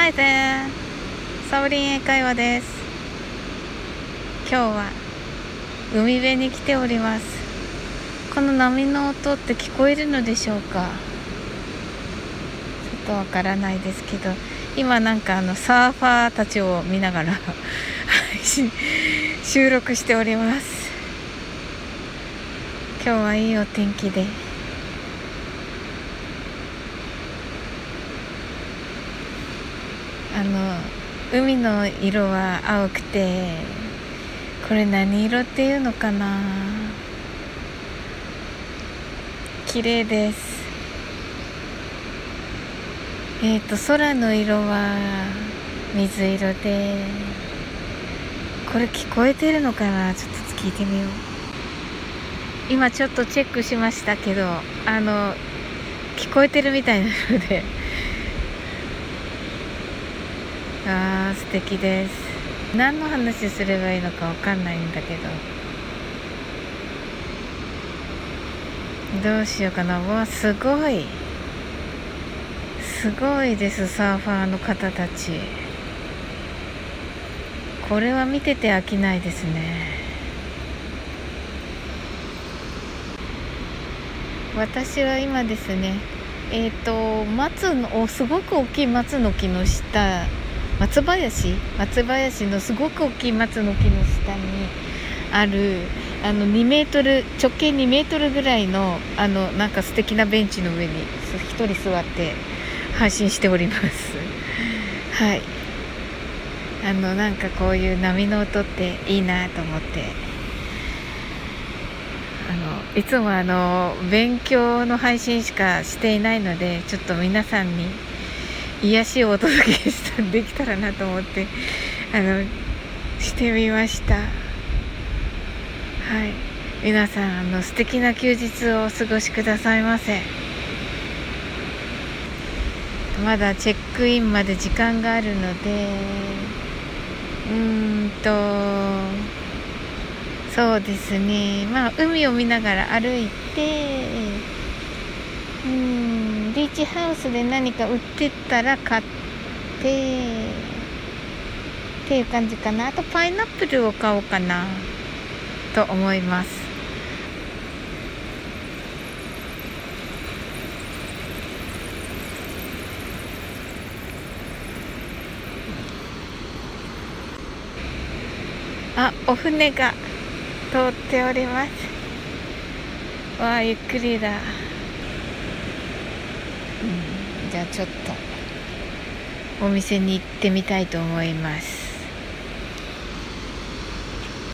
Hi there! サオリン英会話です。今日は海辺に来ております。この波の音って聞こえるのでしょうか？ちょっとわからないですけど、今なんかあのサーファーたちを見ながら 収録しております。今日はいいお天気で。あの海の色は青くてこれ何色っていうのかな？綺麗です。えっ、ー、と空の色は水色でこれ聞こえてるのかな？ちょっと聞いてみよう。今ちょっとチェックしましたけどあの聞こえてるみたいなので。あー素敵です。何の話すればいいのか分かんないんだけど。どうしようかな。わすごい。すごいですサーファーの方たち。これは見てて飽きないですね。私は今ですねえっ、ー、と松のすごく大きい松の木の下松林？松林のすごく大きい松の木の下にあるあの2メートル直径2メートルぐらいのあのなんか素敵なベンチの上に1人座って配信しております。はい。あのなんかこういう波の音っていいなと思って。あのいつもあの勉強の配信しかしていないのでちょっと皆さんに癒しをお届けしたできたらなと思ってあのしてみました。はい。皆さんあの素敵な休日をお過ごしくださいませ。まだチェックインまで時間があるのでうーんとそうですね。まあ海を見ながら歩いてビーチハウスで何か売ってたら買ってっていう感じかな。あとパイナップルを買おうかな。と思います。あお船が通っております。わあゆっくりだ。じゃあちょっとお店に行ってみたいと思います。